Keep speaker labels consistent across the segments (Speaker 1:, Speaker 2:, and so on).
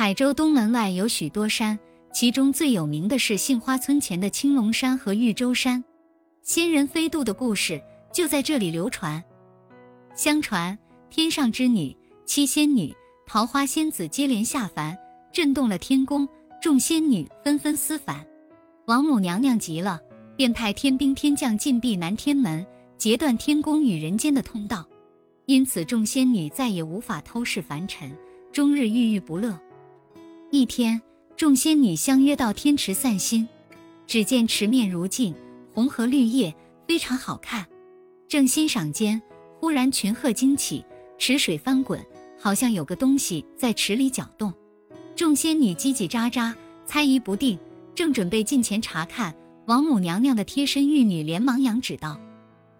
Speaker 1: 海州东门外有许多山，其中最有名的是杏花村前的青龙山和玉州山。仙人飞渡的故事就在这里流传。相传天上之女七仙女桃花仙子接连下凡，震动了天宫，众仙女纷纷思返。王母娘娘急了，便派天兵天将禁闭南天门，截断天宫与人间的通道。因此，众仙女再也无法偷视凡尘，终日郁郁不乐。一天，众仙女相约到天池散心。只见池面如镜，红荷绿叶，非常好看。正欣赏间，忽然群鹤惊起，池水翻滚，好像有个东西在池里搅动。众仙女叽叽喳喳，猜疑不定，正准备近前查看，王母娘娘的贴身玉女连忙扬指道：“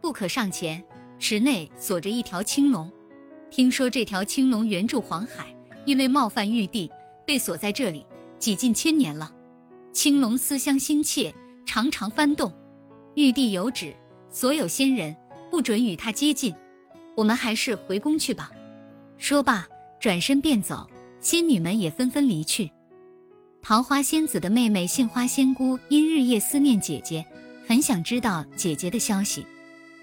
Speaker 1: 不可上前，池内锁着一条青龙。听说这条青龙原住黄海，因为冒犯玉帝。”被锁在这里几近千年了，青龙思乡心切，常常翻动。玉帝有旨，所有仙人不准与他接近。我们还是回宫去吧。说罢，转身便走。仙女们也纷纷离去。桃花仙子的妹妹杏花仙姑因日夜思念姐姐，很想知道姐姐的消息。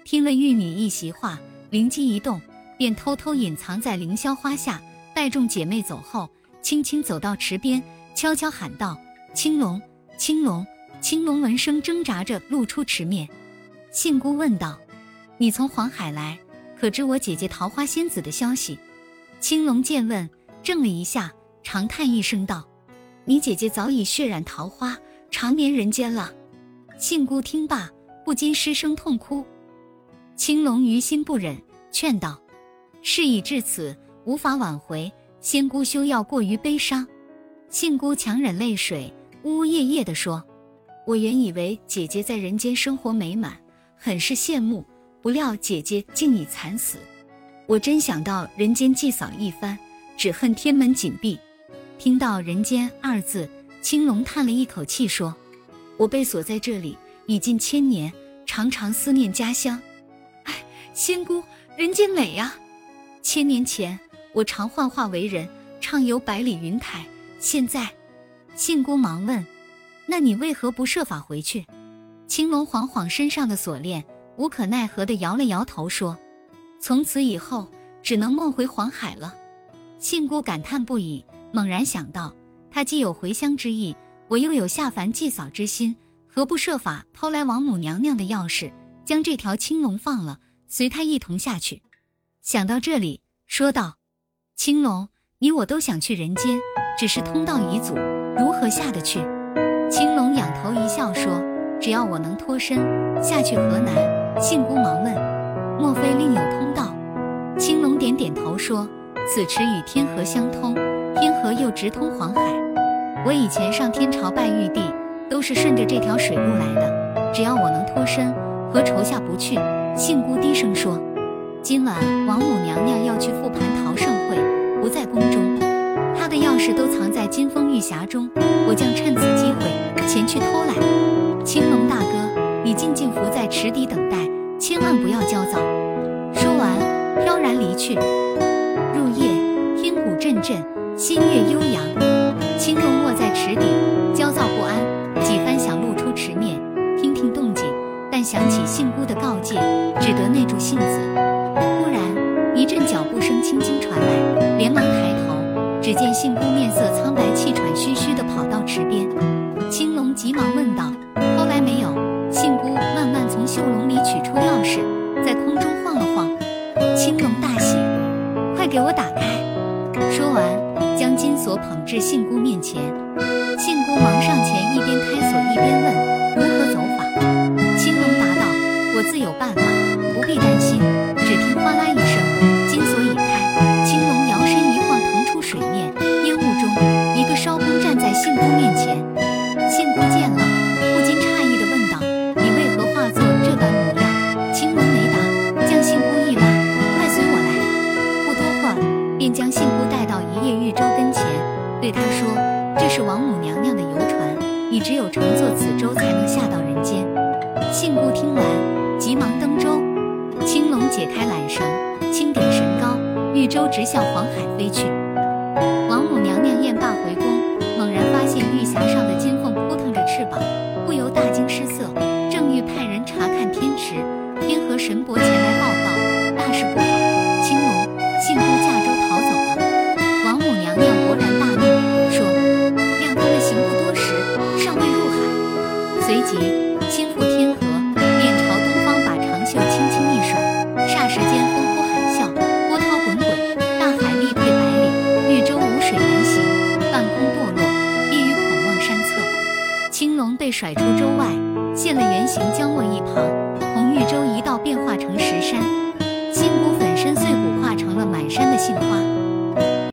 Speaker 1: 听了玉女一席话，灵机一动，便偷偷隐藏在凌霄花下，待众姐妹走后。轻轻走到池边，悄悄喊道：“青龙，青龙，青龙！”闻声挣扎着露出池面。杏姑问道：“你从黄海来，可知我姐姐桃花仙子的消息？”青龙见问，怔了一下，长叹一声道：“你姐姐早已血染桃花，长眠人间了。”杏姑听罢，不禁失声痛哭。青龙于心不忍，劝道：“事已至此，无法挽回。”仙姑休要过于悲伤，杏姑强忍泪水，呜呜咽咽地说：“我原以为姐姐在人间生活美满，很是羡慕，不料姐姐竟已惨死。我真想到人间祭扫一番，只恨天门紧闭。”听到“人间”二字，青龙叹了一口气说：“我被锁在这里已近千年，常常思念家乡。哎，仙姑，人间美呀！千年前。”我常幻化为人，畅游百里云台。现在，信姑忙问：“那你为何不设法回去？”青龙晃晃身上的锁链，无可奈何地摇了摇头，说：“从此以后，只能梦回黄海了。”信姑感叹不已，猛然想到，他既有回乡之意，我又有下凡祭扫之心，何不设法偷来王母娘娘的钥匙，将这条青龙放了，随他一同下去？想到这里，说道。青龙，你我都想去人间，只是通道已阻，如何下得去？青龙仰头一笑说：“只要我能脱身下去，何难？”信姑忙问：“莫非另有通道？”青龙点点头说：“此池与天河相通，天河又直通黄海。我以前上天朝拜玉帝，都是顺着这条水路来的。只要我能脱身，何愁下不去？”信姑低声说。今晚王母娘娘要去复盘陶盛会，不在宫中，她的钥匙都藏在金风玉匣中，我将趁此机会前去偷来。青龙大哥，你静静伏在池底等待，千万不要焦躁。说完，飘然离去。入夜，天鼓阵阵，新月悠扬，青龙卧在池底，焦躁不安，几番想露出池面，听听动静，但想起信姑的告诫，只得耐住性子。脚步声轻轻传来，连忙抬头，只见杏姑面色苍白、气喘吁吁地跑到池边。青龙急忙问道：“偷来没有？”杏姑慢慢从袖笼里取出钥匙，在空中晃了晃。青龙大喜：“快给我打开！”说完，将金锁捧至杏姑面前。杏姑忙上信姑听完，急忙登舟。青龙解开缆绳，轻点神高，玉舟直向黄海飞去。青龙被甩出州外现了原形僵卧一旁红玉州一道变化成石山。金骨粉身碎骨化成了满山的杏花。